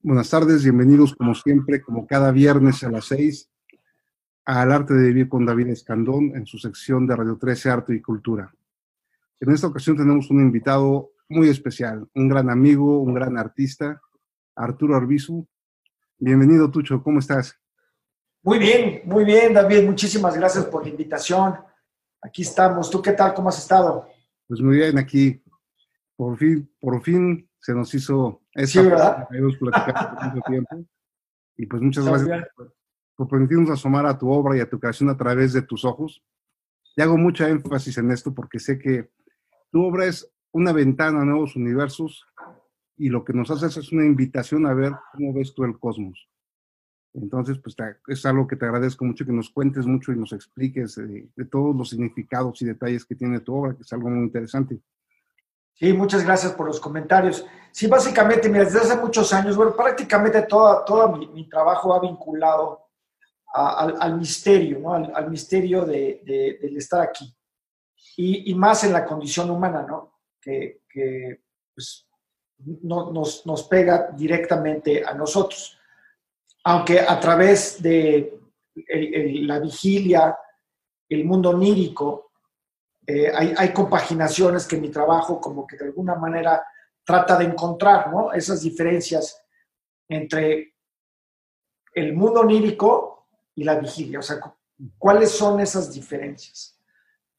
Buenas tardes, bienvenidos como siempre, como cada viernes a las seis, al Arte de Vivir con David Escandón en su sección de Radio 13 Arte y Cultura. En esta ocasión tenemos un invitado muy especial, un gran amigo, un gran artista, Arturo Arbizu. Bienvenido, Tucho, ¿cómo estás? Muy bien, muy bien, David, muchísimas gracias por la invitación. Aquí estamos. ¿Tú qué tal? ¿Cómo has estado? Pues muy bien, aquí por fin, por fin se nos hizo esta sí, ¿verdad? que hemos platicado por mucho tiempo. Y pues muchas gracias por, por, permitirnos asomar a tu obra y a tu creación a través de tus ojos. Y hago mucha énfasis en esto porque sé que tu obra es una ventana a nuevos universos y lo que nos haces es una invitación a ver cómo ves tú el cosmos. Entonces, pues es algo que te agradezco mucho que nos cuentes mucho y nos expliques de, de todos los significados y detalles que tiene tu obra, que es algo muy interesante. Sí, muchas gracias por los comentarios. Sí, básicamente, mira, desde hace muchos años, prácticamente todo, todo mi, trabajo ha vinculado al, misterio. Al, misterio de, del estar aquí. Y, más en la condición humana, ¿no? Que, pues, no, nos, nos pega directamente a nosotros. Aunque a través de la vigilia, el mundo onírico, eh, hay, compaginaciones que mi trabajo como que de alguna manera trata de encontrar, ¿no? Esas diferencias entre el mundo onírico y la vigilia. O sea, ¿cuáles son esas diferencias?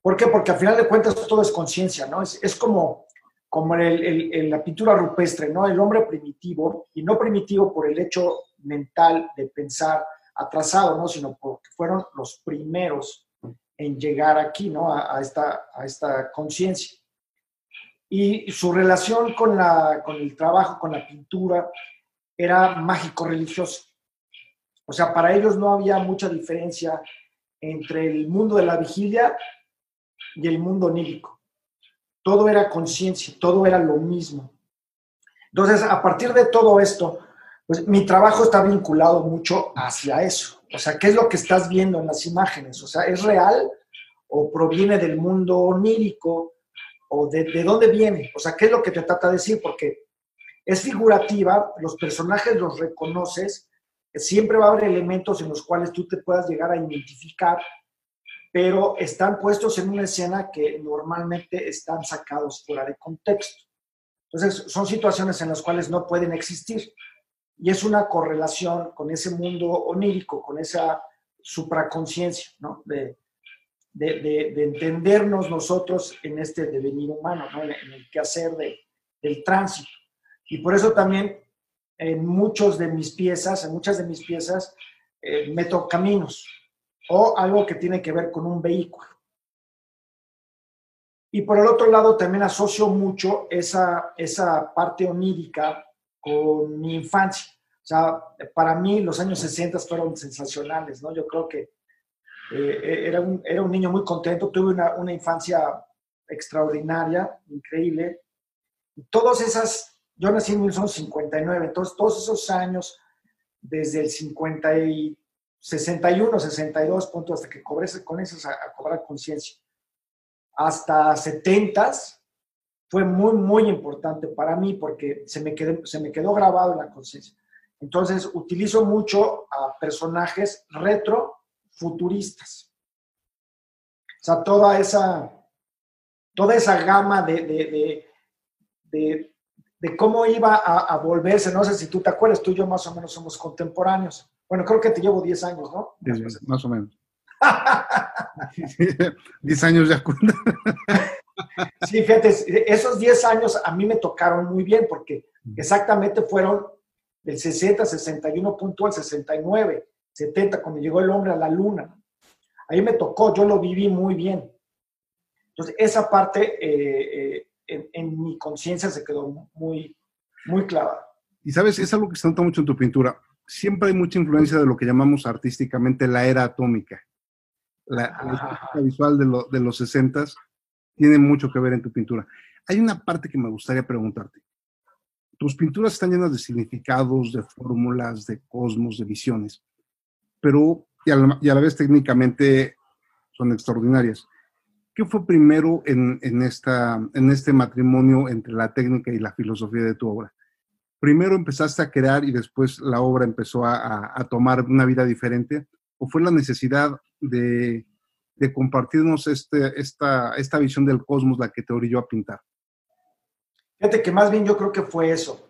¿Por qué? Porque al final de cuentas todo es conciencia, ¿no? Es, como, como la pintura rupestre, ¿no? El hombre primitivo, y no primitivo por el hecho mental de pensar atrasado, ¿no? Sino porque fueron los primeros en llegar aquí, ¿no? A, esta, a esta conciencia. Y su relación con, la, con el trabajo, con la pintura, era mágico-religiosa. O sea, para ellos no había mucha diferencia entre el mundo de la vigilia y el mundo onírico. Todo era conciencia, todo era lo mismo. Entonces, a partir de todo esto, pues mi trabajo está vinculado mucho hacia eso. O sea, ¿qué es lo que estás viendo en las imágenes? O sea, ¿es real o proviene del mundo onírico? ¿O de, dónde viene? O sea, ¿qué es lo que te trata de decir? Porque es figurativa, los personajes los reconoces, siempre va a haber elementos en los cuales tú te puedas llegar a identificar, pero están puestos en una escena que normalmente están sacados fuera de contexto. Entonces, son situaciones en las cuales no pueden existir y es una correlación con ese mundo onírico, con esa supraconciencia, ¿no? De, de, entendernos nosotros en este devenir humano, ¿no? en, el quehacer de, del tránsito. Y por eso también en muchos de mis piezas, en muchas de mis piezas, eh, meto caminos o algo que tiene que ver con un vehículo. Y por el otro lado también asocio mucho esa, esa parte onírica con mi infancia. O sea, para mí los años 60 fueron sensacionales, ¿no? Yo creo que eh, era, un, era un niño muy contento, tuve una, una infancia extraordinaria, increíble. Y todas esas, yo nací en 1959, entonces todos esos años, desde el 50 y 61, 62, punto, hasta que cobré, con a, a cobrar conciencia, hasta 70 fue muy, muy importante para mí porque se me, quedó, se me quedó grabado en la conciencia. Entonces, utilizo mucho a personajes retro futuristas. O sea, toda esa, toda esa gama de, de, de, cómo iba a, volverse, no sé si tú te acuerdas, tú y yo más o menos somos contemporáneos. Bueno, creo que te llevo 10 años, ¿no? más o menos. 10 años ya Sí, fíjate, esos 10 años a mí me tocaron muy bien porque exactamente fueron del 60, 61 punto al 69, 70, cuando llegó el hombre a la luna. Ahí me tocó, yo lo viví muy bien. Entonces, esa parte eh, eh, en, en, mi conciencia se quedó muy, muy clavada. Y sabes, es algo que se nota mucho en tu pintura. Siempre hay mucha influencia de lo que llamamos artísticamente la era atómica. La, la visual de, lo, de los 60 tiene mucho que ver en tu pintura. Hay una parte que me gustaría preguntarte. Tus pinturas están llenas de significados, de fórmulas, de cosmos, de visiones, pero y a, la, vez técnicamente son extraordinarias. ¿Qué fue primero en, este matrimonio entre la técnica y la filosofía de tu obra? primero empezaste a crear y después la obra empezó a, tomar una vida diferente? ¿O fue la necesidad de, compartirnos este, esta, esta visión del cosmos la que te orilló a pintar? Fíjate que más bien yo creo que fue eso.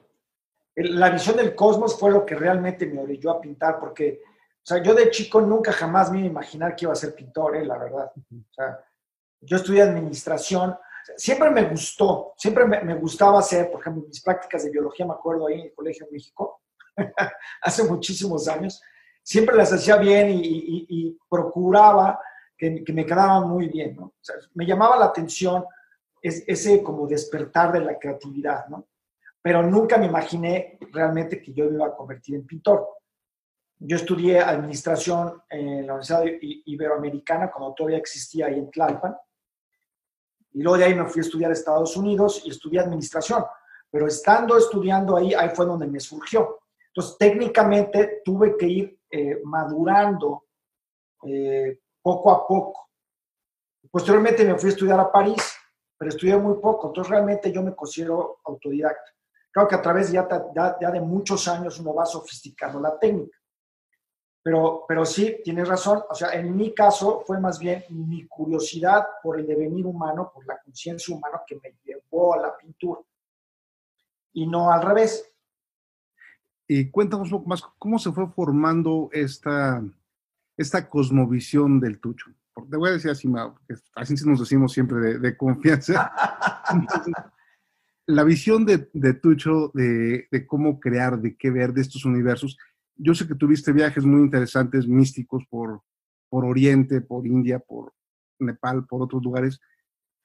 La visión del cosmos fue lo que realmente me orilló a pintar, porque, o sea, yo de chico nunca jamás me iba a imaginar que iba a ser pintor, ¿eh? la verdad. O sea, yo estudié administración, siempre me gustó, siempre me, gustaba hacer, por ejemplo, mis prácticas de biología, me acuerdo ahí en el Colegio México, hace muchísimos años, siempre las hacía bien y, procuraba que, me quedaban muy bien, ¿no? O sea, me llamaba la atención ese como despertar de la creatividad, ¿no? Pero nunca me imaginé realmente que yo me iba a convertir en pintor. Yo estudié administración en la Universidad Iberoamericana cuando todavía existía ahí en Tlalpan y luego de ahí me fui a estudiar a Estados Unidos y estudié administración. Pero estando estudiando ahí, ahí fue donde me surgió. Entonces, técnicamente tuve que ir eh, madurando eh, poco a poco. Posteriormente me fui a estudiar a París, pero estudié muy poco. Entonces, realmente yo me considero autodidacta. Creo que a través ya de muchos años uno va sofisticando la técnica. Pero, pero sí, tienes razón. O sea, en mi caso fue más bien mi curiosidad por el devenir humano, por la conciencia humana que me llevó a la pintura. Y no al revés. Y cuéntanos un poco más, ¿cómo se fue formando esta, esta cosmovisión del tucho? Te voy a decir así, así nos decimos siempre de, de confianza. la visión de, de Tucho de, de, cómo crear, de qué ver de estos universos, yo sé que tuviste viajes muy interesantes, místicos, por, por Oriente, por India, por Nepal, por otros lugares,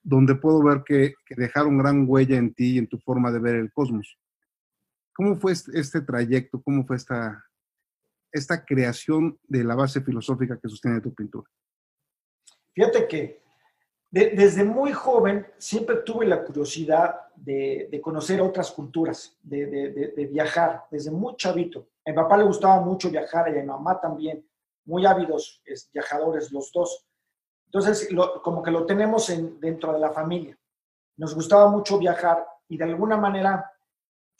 donde puedo ver que, dejaron gran huella en ti y en tu forma de ver el cosmos. ¿Cómo fue este, este trayecto? ¿Cómo fue esta, esta creación de la base filosófica que sostiene tu pintura? Fíjate que desde muy joven siempre tuve la curiosidad de, conocer otras culturas, de, viajar, desde muy chavito. A mi papá le gustaba mucho viajar y a mi mamá también, muy ávidos viajadores los dos. Entonces, como que lo tenemos dentro de la familia. Nos gustaba mucho viajar y de alguna manera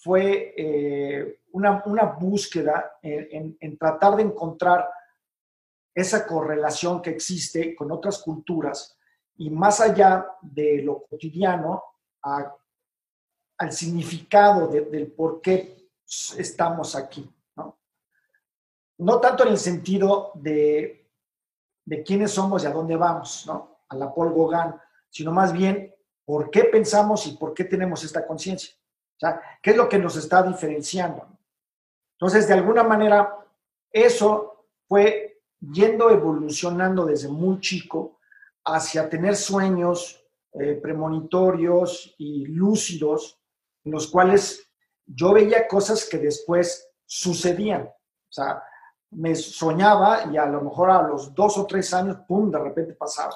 fue eh, una, búsqueda en tratar de encontrar esa correlación que existe con otras culturas y más allá de lo cotidiano, al significado del por qué estamos aquí. ¿no? no tanto en el sentido de, de quiénes somos y a dónde vamos, ¿no? a la Paul Gauguin, sino más bien por qué pensamos y por qué tenemos esta conciencia. Sea, ¿qué es lo que nos está diferenciando? Entonces, de alguna manera, eso fue yendo evolucionando desde muy chico hacia tener sueños eh, premonitorios y lúcidos, en los cuales yo veía cosas que después sucedían. O sea, me soñaba y a lo mejor a los dos o tres años, ¡pum!, de repente pasaba.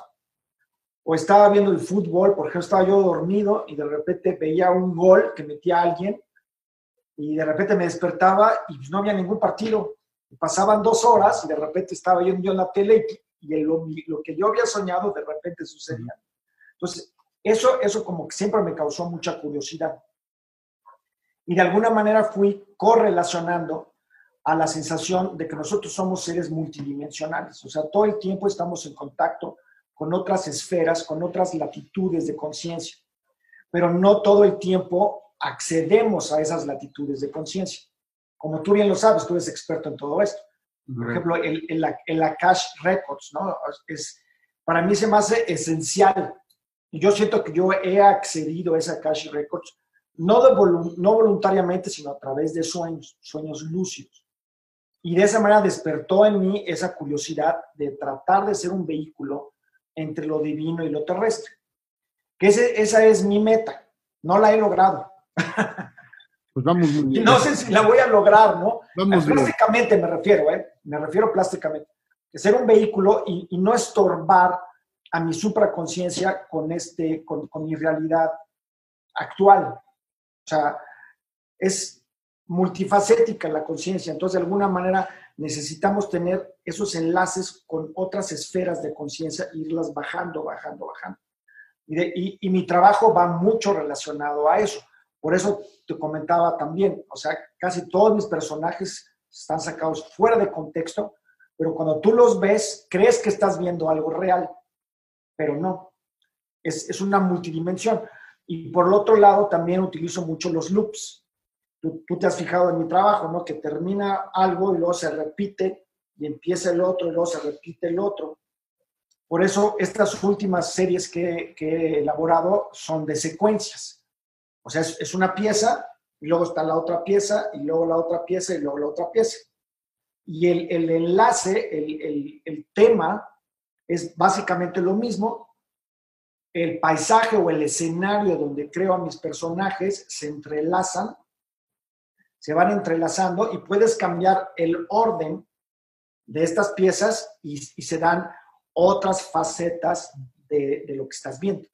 O estaba viendo el fútbol, por ejemplo, estaba yo dormido y de repente veía un gol que metía alguien y de repente me despertaba y no había ningún partido. pasaban dos horas y de repente estaba yo en la tele y lo, lo, que yo había soñado de repente sucedía. Entonces, eso, eso como que siempre me causó mucha curiosidad. Y de alguna manera fui correlacionando a la sensación de que nosotros somos seres multidimensionales. O sea, todo el tiempo estamos en contacto con otras esferas, con otras latitudes de conciencia. Pero no todo el tiempo accedemos a esas latitudes de conciencia. Como tú bien lo sabes, tú eres experto en todo esto. Por ejemplo, el, el, el Akash Records, ¿no? Es, para mí se me hace esencial. Yo siento que yo he accedido a esa Akash Records, no, de no voluntariamente, sino a través de sueños, sueños lúcidos. Y de esa manera despertó en mí esa curiosidad de tratar de ser un vehículo entre lo divino y lo terrestre. Que ese, esa es mi meta. No la he logrado. Pues vamos No sé si la voy a lograr, ¿no? plásticamente me refiero, ¿eh? Me refiero plásticamente. Que ser un vehículo y, no estorbar a mi supraconciencia con, este, con, con mi realidad actual. O sea, es multifacética la conciencia, entonces de alguna manera necesitamos tener esos enlaces con otras esferas de conciencia, irlas bajando, bajando, bajando. Y, y, y, mi trabajo va mucho relacionado a eso Por eso te comentaba también, o sea, casi todos mis personajes están sacados fuera de contexto, pero cuando tú los ves, crees que estás viendo algo real, pero no. Es, es una multidimensión. Y por el otro lado, también utilizo mucho los loops. Tú, te has fijado en mi trabajo, ¿no? Que termina algo y luego se repite y empieza el otro y luego se repite el otro. Por eso estas últimas series que, he elaborado son de secuencias. O sea, es, una pieza y luego está la otra pieza y luego la otra pieza y luego la otra pieza. Y el, enlace, el tema es básicamente lo mismo. El paisaje o el escenario donde creo a mis personajes se entrelazan, se van entrelazando y puedes cambiar el orden de estas piezas y, y se dan otras facetas de, de, lo que estás viendo.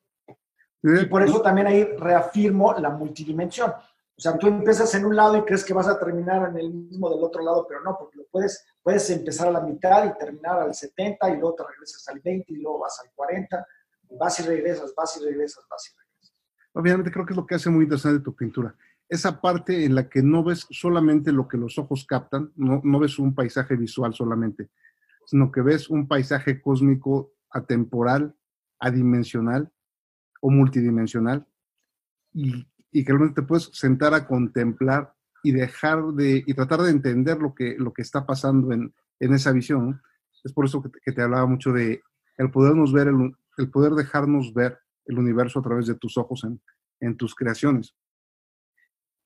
Y por eso también ahí reafirmo la multidimensión. O sea, tú empiezas en un lado y crees que vas a terminar en el mismo del otro lado, pero no, porque lo puedes, puedes empezar a la mitad y terminar al 70 y luego te regresas al 20 y luego vas al 40, y vas y regresas, vas y regresas, vas y regresas. Obviamente creo que es lo que hace muy interesante tu pintura. Esa parte en la que no ves solamente lo que los ojos captan, no, no ves un paisaje visual solamente, sino que ves un paisaje cósmico atemporal, adimensional o multidimensional y y que realmente te puedes sentar a contemplar y dejar de, y tratar de entender lo que, lo que está pasando en, en esa visión. Es por eso que te, hablaba mucho de el podernos ver, el, poder dejarnos ver el universo a través de tus ojos en, en tus creaciones.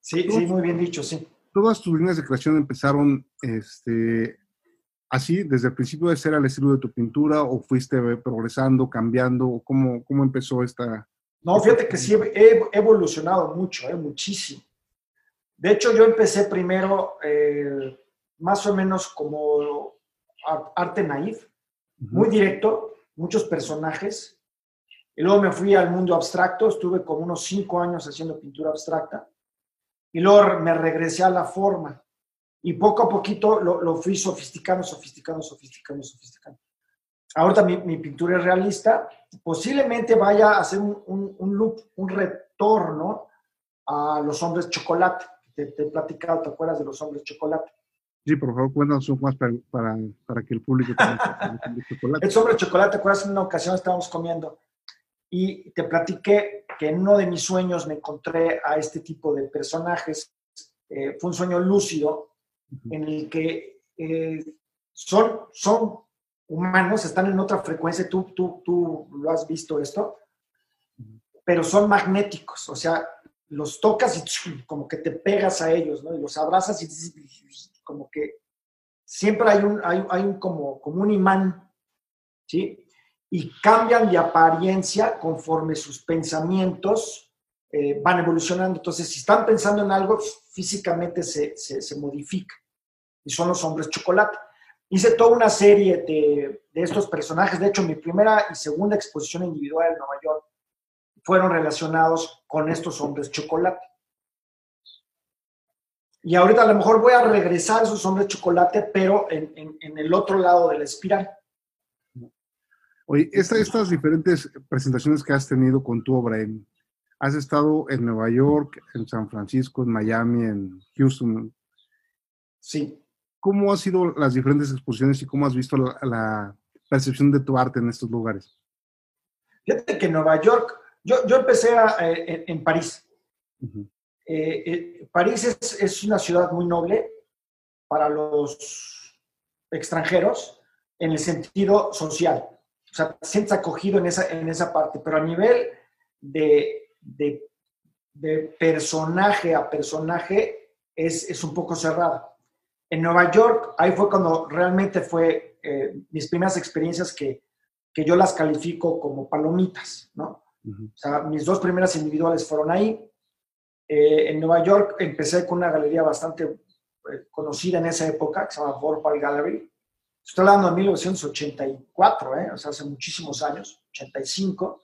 Sí, sí, muy bien dicho, sí. Todas tus líneas de creación empezaron este, así, desde el principio de ser al estilo de tu pintura, o fuiste progresando, cambiando, cómo, cómo empezó esta, no, fíjate que sí he evolucionado mucho, eh, muchísimo. De hecho, yo empecé primero eh, más o menos como arte naif, muy directo, muchos personajes. Y luego me fui al mundo abstracto, estuve como unos cinco años haciendo pintura abstracta. Y luego me regresé a la forma. Y poco a poquito lo, lo fui sofisticando, sofisticando, sofisticando, sofisticando ahorita mi, mi, pintura es realista, posiblemente vaya a hacer un, un, un, loop, un retorno a los hombres chocolate. Te, te, he platicado, ¿te acuerdas de los hombres chocolate? Sí, por favor, cuéntanos un más para, para, para, que el público el chocolate, ¿te acuerdas? En una ocasión estábamos comiendo y te platiqué que en uno de mis sueños me encontré a este tipo de personajes. Eh, fue un sueño lúcido en el que eh, son, son humanos están en otra frecuencia, tú, tú, tú lo has visto esto, pero son magnéticos, o sea, los tocas y como que te pegas a ellos, ¿no? Y los abrazas y como que siempre hay un, hay, hay un como, como un imán, ¿sí? Y cambian de apariencia conforme sus pensamientos eh, van evolucionando. Entonces, si están pensando en algo, físicamente se, se, modifica. Y son los hombres chocolate hice toda una serie de, de, estos personajes. De hecho, mi primera y segunda exposición individual en Nueva York fueron relacionados con estos hombres chocolate. Y ahorita a lo mejor voy a regresar a esos hombres chocolate, pero en, en el otro lado de la espiral. Oye, esta, estas diferentes presentaciones que has tenido con tu obra, en, has estado en Nueva York, en San Francisco, en Miami, en Houston. Sí. ¿Cómo han sido las diferentes exposiciones y cómo has visto la, la percepción de tu arte en estos lugares? Fíjate que en Nueva York, yo, yo empecé a, eh, en, en, París. Uh -huh. eh, eh, París es, es, una ciudad muy noble para los extranjeros en el sentido social. O sea, te sientes acogido en esa, en esa parte, pero a nivel de, de, de personaje a personaje es, es un poco cerrado en Nueva York, ahí fue cuando realmente fue eh, mis primeras experiencias que, que, yo las califico como palomitas, ¿no? Uh -huh. O sea, mis dos primeras individuales fueron ahí. Eh, en Nueva York empecé con una galería bastante eh, conocida en esa época, que se llama Vorpal Gallery. Estoy hablando de 1984, ¿eh? o sea, hace muchísimos años, 85.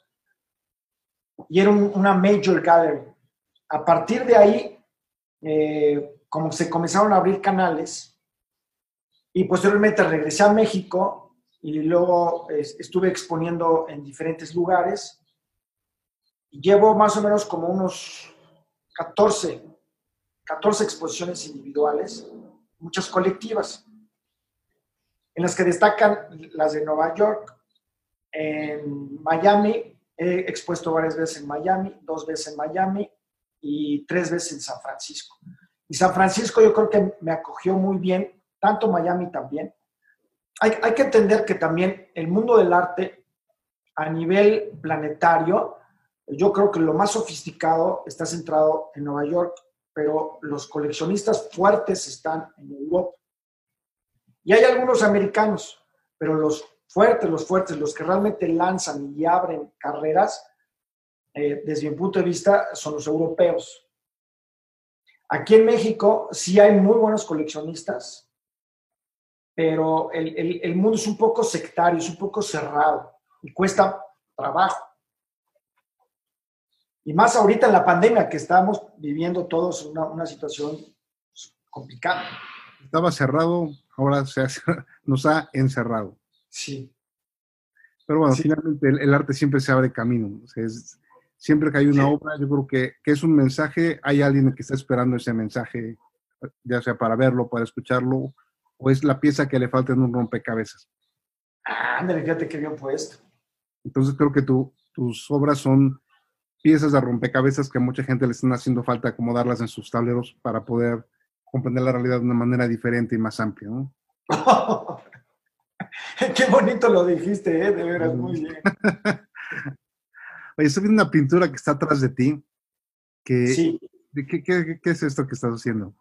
Y era un, una major gallery. A partir de ahí, eh, como se comenzaron a abrir canales y posteriormente regresé a México y luego estuve exponiendo en diferentes lugares. Llevo más o menos como unos 14, 14 exposiciones individuales, muchas colectivas, en las que destacan las de Nueva York, en Miami, he expuesto varias veces en Miami, dos veces en Miami y tres veces en San Francisco. Y San Francisco yo creo que me acogió muy bien, tanto Miami también. Hay, hay que entender que también el mundo del arte a nivel planetario, yo creo que lo más sofisticado está centrado en Nueva York, pero los coleccionistas fuertes están en Europa. Y hay algunos americanos, pero los fuertes, los fuertes, los que realmente lanzan y abren carreras, eh, desde mi punto de vista, son los europeos. Aquí en México sí hay muy buenos coleccionistas, pero el, el mundo es un poco sectario, es un poco cerrado y cuesta trabajo. Y más ahorita en la pandemia que estamos viviendo todos una, una situación complicada. Estaba cerrado, ahora se nos ha encerrado. Sí. Pero bueno, finalmente el, arte siempre se abre camino. siempre que hay una obra, yo creo que, que, es un mensaje, hay alguien que está esperando ese mensaje, ya sea para verlo, para escucharlo, o es la pieza que le falta en un rompecabezas. Ándale, fíjate qué bien puesto. Entonces creo que tu, tus obras son piezas de rompecabezas que a mucha gente le están haciendo falta acomodarlas en sus tableros para poder comprender la realidad de una manera diferente y más amplia. ¿no? Qué bonito lo dijiste, ¿eh? de veras, muy bien. Oye, estoy viendo una pintura que está atrás de ti. Que, sí. ¿qué, qué, qué, es esto que estás haciendo?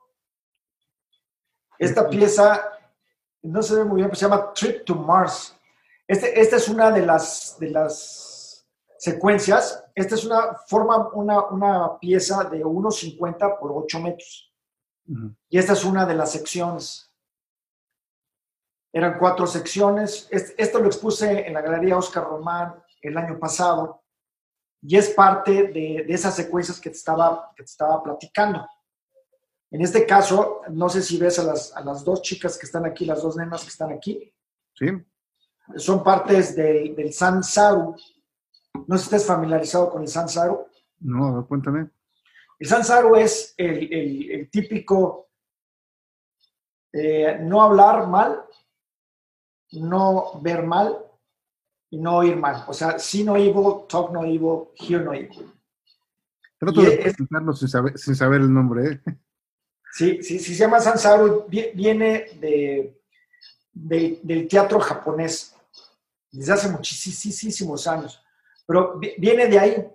Esta pieza, no se ve muy bien, pero se llama Trip to Mars. Este, esta es una de las, de las secuencias. Esta es una forma, una, una pieza de 1,50 por 8 metros. Y esta es una de las secciones. Eran cuatro secciones. Esto lo expuse en la Galería Oscar Román el año pasado y es parte de, de esas secuencias que te, estaba, que te estaba platicando. En este caso, no sé si ves a las, a las dos chicas que están aquí, las dos nenas que están aquí. Sí son partes del, del Sansaru. No sé si estás familiarizado con el Sansaru. No, cuéntame. El Sansaru es el, típico eh, no hablar mal, no ver mal y no oír mal. O sea, see no evil, talk no evil, hear no evil. Trato de explicarlo sin saber, sin saber el nombre. ¿eh? Sí, sí, sí, se llama Sansaru, viene de, del teatro japonés desde hace muchísimos años, pero viene de ahí.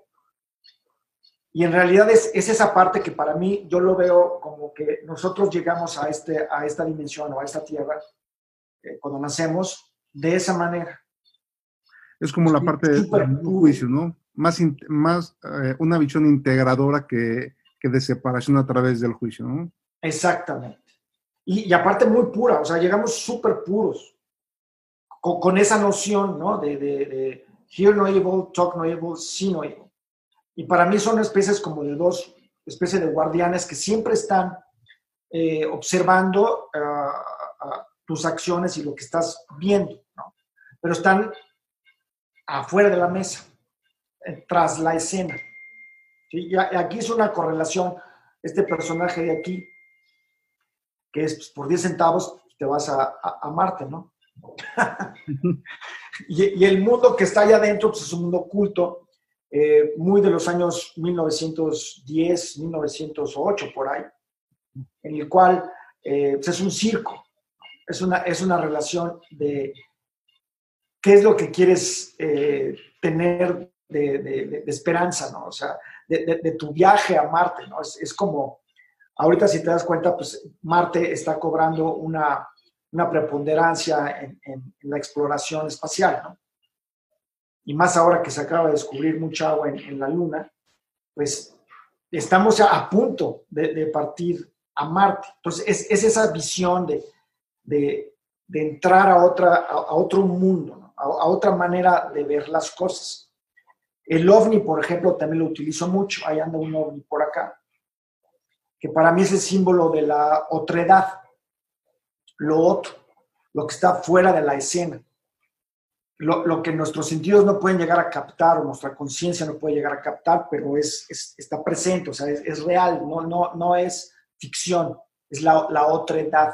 Y en realidad es, esa parte que para mí yo lo veo como que nosotros llegamos a, este, a esta dimensión o a esta tierra eh, cuando nacemos de esa manera. Es como la parte del juicio, ¿no? Más, más eh, una visión integradora que, que, de separación a través del juicio, ¿no? Exactamente. Y, y aparte muy pura, o sea, llegamos súper puros con, esa noción, ¿no? De, de, hear no evil, talk no evil, see no evil. Y para mí son especies como de dos especies de guardianes que siempre están eh, observando ah, ah, tus acciones y lo que estás viendo, ¿no? Pero están afuera de la mesa, eh, tras la escena. Y aquí es una correlación, este personaje de aquí, que es pues, por 10 centavos, te vas a, a Marte, ¿no? y, el mundo que está allá adentro pues, es un mundo oculto, eh, muy de los años 1910, 1908, por ahí, en el cual eh, pues, es un circo, es una, es una relación de qué es lo que quieres eh, tener de, esperanza, ¿no? O sea, de, tu viaje a Marte, ¿no? Es, como, ahorita si te das cuenta, pues Marte está cobrando una una preponderancia en, la exploración espacial. Y más ahora que se acaba de descubrir mucha agua en, la Luna, pues estamos a punto de, partir a Marte. Entonces, es, esa visión de, de, entrar a, otra, a, otro mundo, a, otra manera de ver las cosas. El ovni, por ejemplo, también lo utilizo mucho. Ahí anda un ovni por acá, que para mí es el símbolo de la otredad lo otro, lo que está fuera de la escena. Lo, que nuestros sentidos no pueden llegar a captar o nuestra conciencia no puede llegar a captar, pero es, está presente, o sea, es, real, no, no, no es ficción, es la, la otra edad.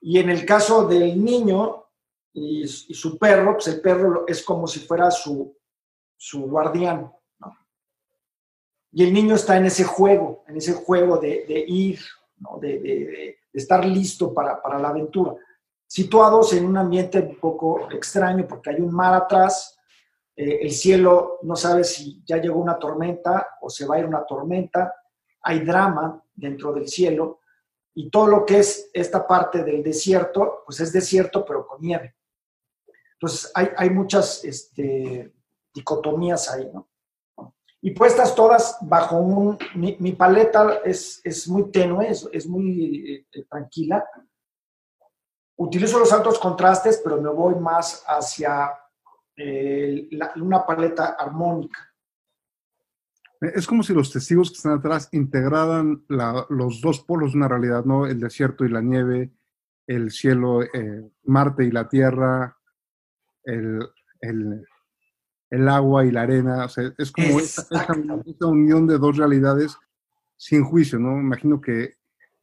Y en el caso del niño y, su perro, pues el perro es como si fuera su, su guardián, ¿no? Y el niño está en ese juego, en ese juego de, ir, ¿no? de, de, de, estar listo para, para la aventura situados en un ambiente un poco extraño porque hay un mar atrás, eh, el cielo no sabe si ya llegó una tormenta o se va a ir una tormenta, hay drama dentro del cielo y todo lo que es esta parte del desierto, pues es desierto pero con nieve. Entonces hay, hay muchas este, dicotomías ahí, ¿no? Y puestas todas bajo un... Mi, paleta es, es, muy tenue, es, es muy eh, tranquila, Utilizo los altos contrastes, pero me voy más hacia eh, una paleta armónica. Es como si los testigos que están atrás integraran los dos polos de una realidad, ¿no? El desierto y la nieve, el cielo, eh, Marte y la Tierra, el, agua y la arena. O sea, es como esta, esta, unión de dos realidades sin juicio, ¿no? Imagino que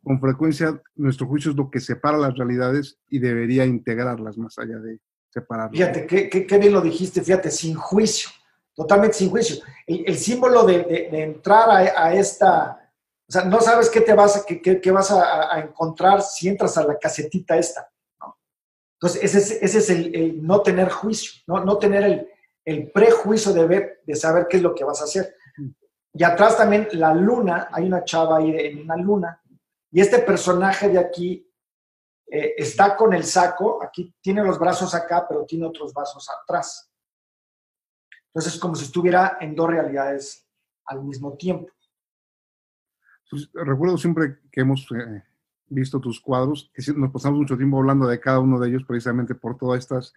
con frecuencia nuestro juicio es lo que separa las realidades y debería integrarlas más allá de separarlas. Fíjate, qué, qué, bien lo dijiste, fíjate, sin juicio, totalmente sin juicio. El, símbolo de, entrar a, esta, o sea, no sabes qué te vas, a, qué, vas a, encontrar si entras a la casetita esta. Entonces, ese es, ese es el, no tener juicio, no, no tener el, el prejuicio de ver, de saber qué es lo que vas a hacer. Y atrás también la luna, hay una chava ahí en una luna, y este personaje de aquí eh, está con el saco, aquí tiene los brazos acá, pero tiene otros brazos atrás. Entonces es como si estuviera en dos realidades al mismo tiempo. Pues, recuerdo siempre que hemos eh, visto tus cuadros, que nos pasamos mucho tiempo hablando de cada uno de ellos precisamente por todas estas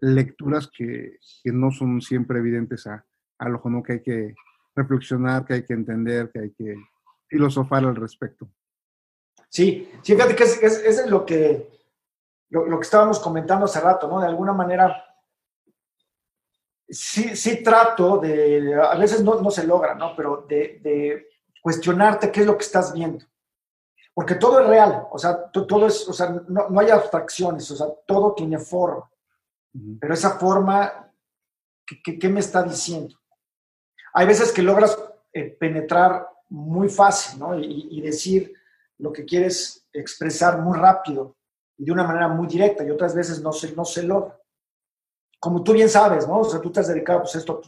lecturas que, no son siempre evidentes a, al ojo, ¿no? que hay que reflexionar, que hay que entender, que hay que filosofar al respecto. Sí, fíjate que es, es, lo que, lo, que estábamos comentando hace rato, ¿no? De alguna manera, sí, sí trato de, a veces no, no se logra, ¿no? Pero de, de, cuestionarte qué es lo que estás viendo. Porque todo es real, o sea, todo es, o sea, no, no hay abstracciones, o sea, todo tiene forma. Pero esa forma, ¿qué, qué, me está diciendo? Hay veces que logras eh, penetrar muy fácil, ¿no? Y, y decir, lo que quieres expresar muy rápido y de una manera muy directa y otras veces no se, no se logra. Como tú bien sabes, ¿no? O sea, tú te has dedicado pues esto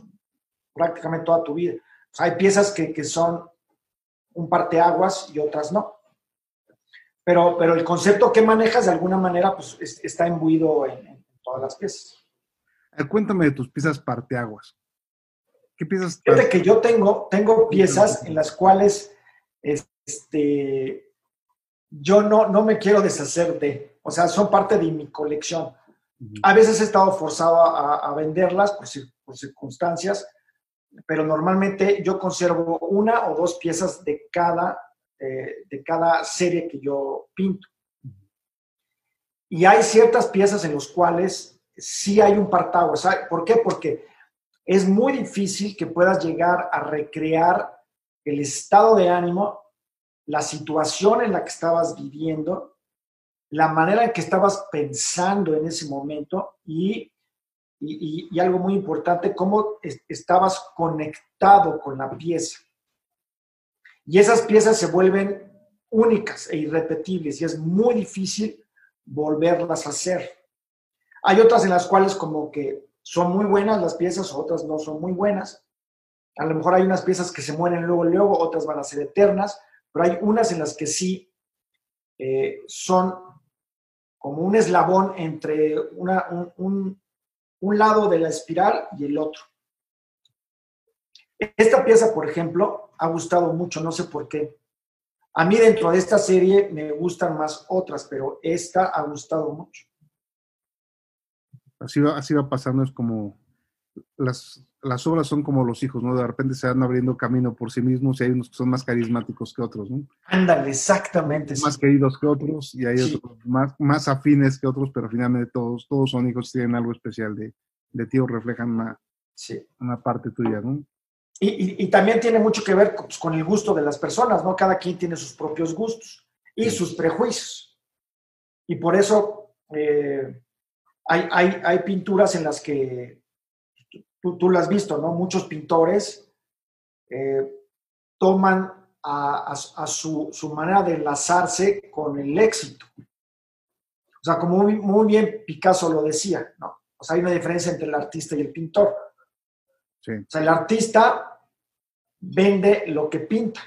prácticamente toda tu vida. hay piezas que, que son un parteaguas y otras no. Pero, pero el concepto que manejas de alguna manera pues está imbuido en, todas las piezas. Cuéntame de tus piezas parteaguas. ¿Qué piezas? Fíjate que yo tengo, tengo piezas en las cuales este, yo no, no me quiero deshacer de, o sea, son parte de mi colección. A veces he estado forzado a, venderlas por, por, circunstancias, pero normalmente yo conservo una o dos piezas de cada, eh, de cada serie que yo pinto. Y hay ciertas piezas en las cuales sí hay un partaguas. ¿Por qué? Porque es muy difícil que puedas llegar a recrear el estado de ánimo la situación en la que estabas viviendo, la manera en que estabas pensando en ese momento y, y, algo muy importante, cómo estabas conectado con la pieza. Y esas piezas se vuelven únicas e irrepetibles y es muy difícil volverlas a hacer. Hay otras en las cuales como que son muy buenas las piezas, otras no son muy buenas. A lo mejor hay unas piezas que se mueren luego, luego, otras van a ser eternas, pero hay unas en las que sí eh, son como un eslabón entre un, lado de la espiral y el otro. Esta pieza, por ejemplo, ha gustado mucho, no sé por qué. A mí dentro de esta serie me gustan más otras, pero esta ha gustado mucho. Así va, así va pasando, es como las, las obras son como los hijos, ¿no? De repente se van abriendo camino por sí mismos y hay unos que son más carismáticos que otros, ¿no? Ándale, exactamente. Más queridos que otros y hay otros más, más afines que otros, pero finalmente todos, todos son hijos, tienen algo especial de, de ti o reflejan una, una parte tuya, ¿no? Y, y, también tiene mucho que ver con, pues, con, el gusto de las personas, ¿no? Cada quien tiene sus propios gustos y sus prejuicios. Y por eso eh, hay, hay, hay pinturas en las que tú, tú lo has visto, ¿no? Muchos pintores eh, toman a, a, su, su, manera de enlazarse con el éxito. O sea, como muy, muy, bien Picasso lo decía, ¿no? O sea, hay una diferencia entre el artista y el pintor. Sí. O sea, el artista vende lo que pinta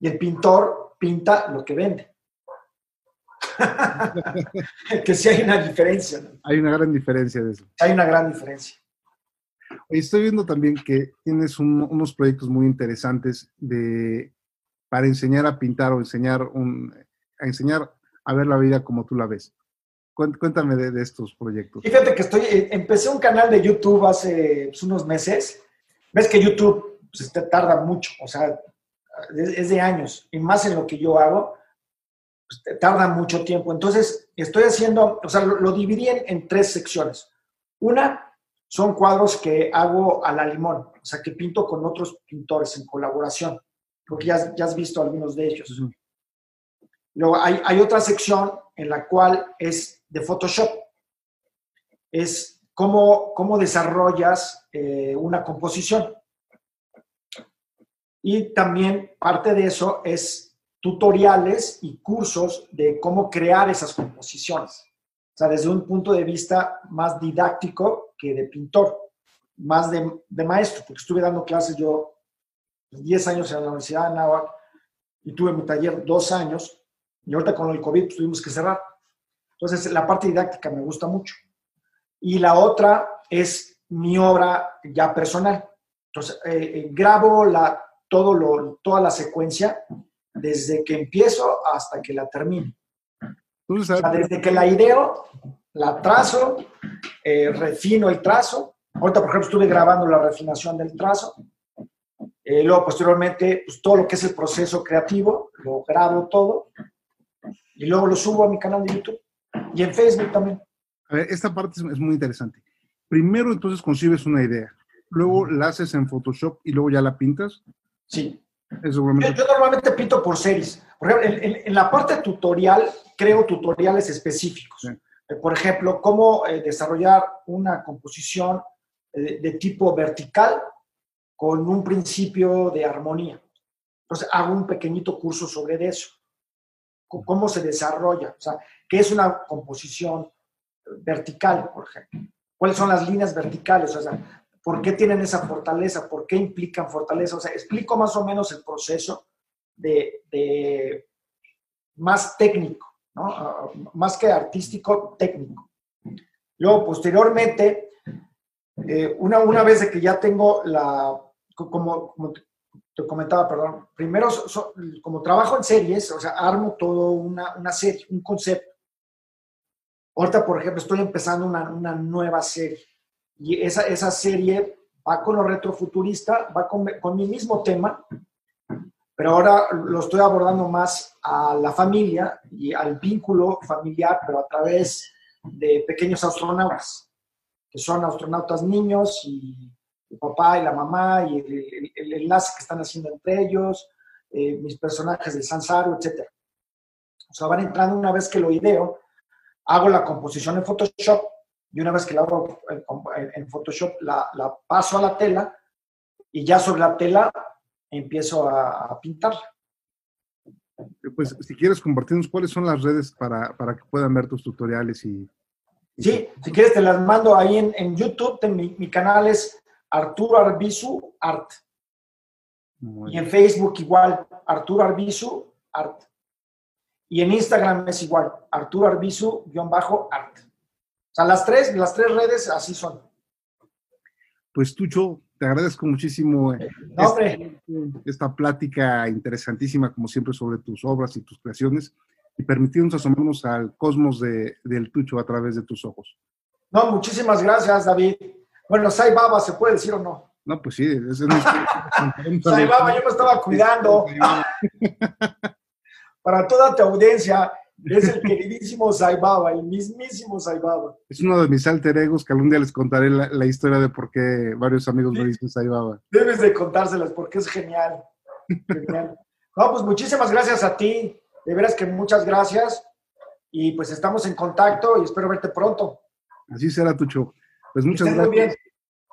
y el pintor pinta lo que vende. que sí hay una diferencia. ¿no? Hay una gran diferencia de eso. Hay una gran diferencia. Estoy viendo también que tienes un, unos proyectos muy interesantes de, para enseñar a pintar o enseñar, un, a enseñar a ver la vida como tú la ves. Cuéntame de, de estos proyectos. Fíjate que estoy, eh, empecé un canal de YouTube hace pues, unos meses. Ves que YouTube pues, tarda mucho, o sea, es de años, y más en lo que yo hago, pues, tarda mucho tiempo. Entonces, estoy haciendo, o sea, lo, lo dividí en, en, tres secciones. Una son cuadros que hago a la limón, o sea, que pinto con otros pintores en colaboración, porque ya, ya has visto algunos de ellos. Luego hay, hay, otra sección en la cual es de Photoshop. Es cómo, cómo desarrollas eh, una composición. Y también parte de eso es tutoriales y cursos de cómo crear esas composiciones. O sea, desde un punto de vista más didáctico que de pintor, más de, de maestro, porque estuve dando clases yo 10 años en la Universidad de Anáhuac y tuve mi taller dos años, y ahorita con el COVID pues, tuvimos que cerrar. Entonces, la parte didáctica me gusta mucho. Y la otra es mi obra ya personal. Entonces, eh, grabo la, todo lo, toda la secuencia desde que empiezo hasta que la termino. O sea, desde que la ideo, la trazo, eh, refino el trazo. Ahorita, por ejemplo, estuve grabando la refinación del trazo. Eh, luego, posteriormente, pues, todo lo que es el proceso creativo, lo grabo todo. Y luego lo subo a mi canal de YouTube. Y en Facebook también. A ver, esta parte es muy interesante. Primero, entonces, concibes una idea. Luego la haces en Photoshop y luego ya la pintas. Sí. Yo, yo, normalmente pinto por series. Por ejemplo, en, la parte tutorial, creo tutoriales específicos. Sí. Eh, por ejemplo, cómo eh, desarrollar una composición eh, de tipo vertical con un principio de armonía. Entonces, hago un pequeñito curso sobre eso. Cómo se desarrolla, o sea, qué es una composición vertical, por ejemplo. ¿Cuáles son las líneas verticales? O sea, ¿Por qué tienen esa fortaleza? ¿Por qué implican fortaleza? O sea, explico más o menos el proceso de, de más técnico, ¿no? Uh, más que artístico, técnico. Luego, posteriormente, eh, una, una vez de que ya tengo la, como, como te comentaba, perdón, primero, so, como trabajo en series, o sea, armo todo una, una serie, un concepto. Ahorita, por ejemplo, estoy empezando una, una nueva serie y esa, esa serie va con lo retrofuturista, va con, con mi mismo tema, pero ahora lo estoy abordando más a la familia y al vínculo familiar, pero a través de pequeños astronautas, que son astronautas niños y el papá y la mamá y el, el, el enlace que están haciendo entre ellos, eh, mis personajes de Sansaro, etc. O sea, van entrando una vez que lo ideo, hago la composición en Photoshop y una vez que la hago en Photoshop, la, la paso a la tela y ya sobre la tela empiezo a, a pintarla. Pues si quieres compartirnos cuáles son las redes para, para que puedan ver tus tutoriales y... y... Sí, si quieres te las mando ahí en, en YouTube, en mi, mi, canal es Arturo Arbizu Art. y en Facebook igual, Arturo Arbizu Art. Y en Instagram es igual, Arturo Arbizu-art. O sea, las tres, las tres redes así son. Pues Tucho, te agradezco muchísimo eh, no, esta, plática interesantísima, como siempre, sobre tus obras y tus creaciones y permitirnos asomarnos al cosmos de, del Tucho a través de tus ojos. No, muchísimas gracias, David. Bueno, Sai Baba, ¿se puede decir o no? No, pues sí. Es, Sai Baba, yo me estaba cuidando. Para toda tu audiencia, es el queridísimo Saibaba, el mismísimo Saibaba. Es uno de mis alter egos que algún día les contaré la, historia de por qué varios amigos me dicen Saibaba. Debes de contárselas porque es genial. genial. No, pues muchísimas gracias a ti. De veras que muchas gracias. Y pues estamos en contacto y espero verte pronto. Así será, Tucho. Pues muchas gracias.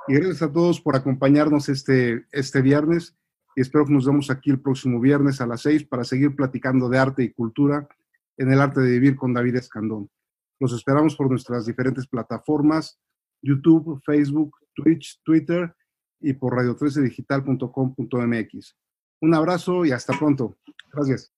Y gracias a todos por acompañarnos este, este viernes. Y espero que nos vemos aquí el próximo viernes a las seis para seguir platicando de arte y cultura en el arte de vivir con David Escandón. Los esperamos por nuestras diferentes plataformas, YouTube, Facebook, Twitch, Twitter y por radio13digital.com.mx. Un abrazo y hasta pronto. Gracias.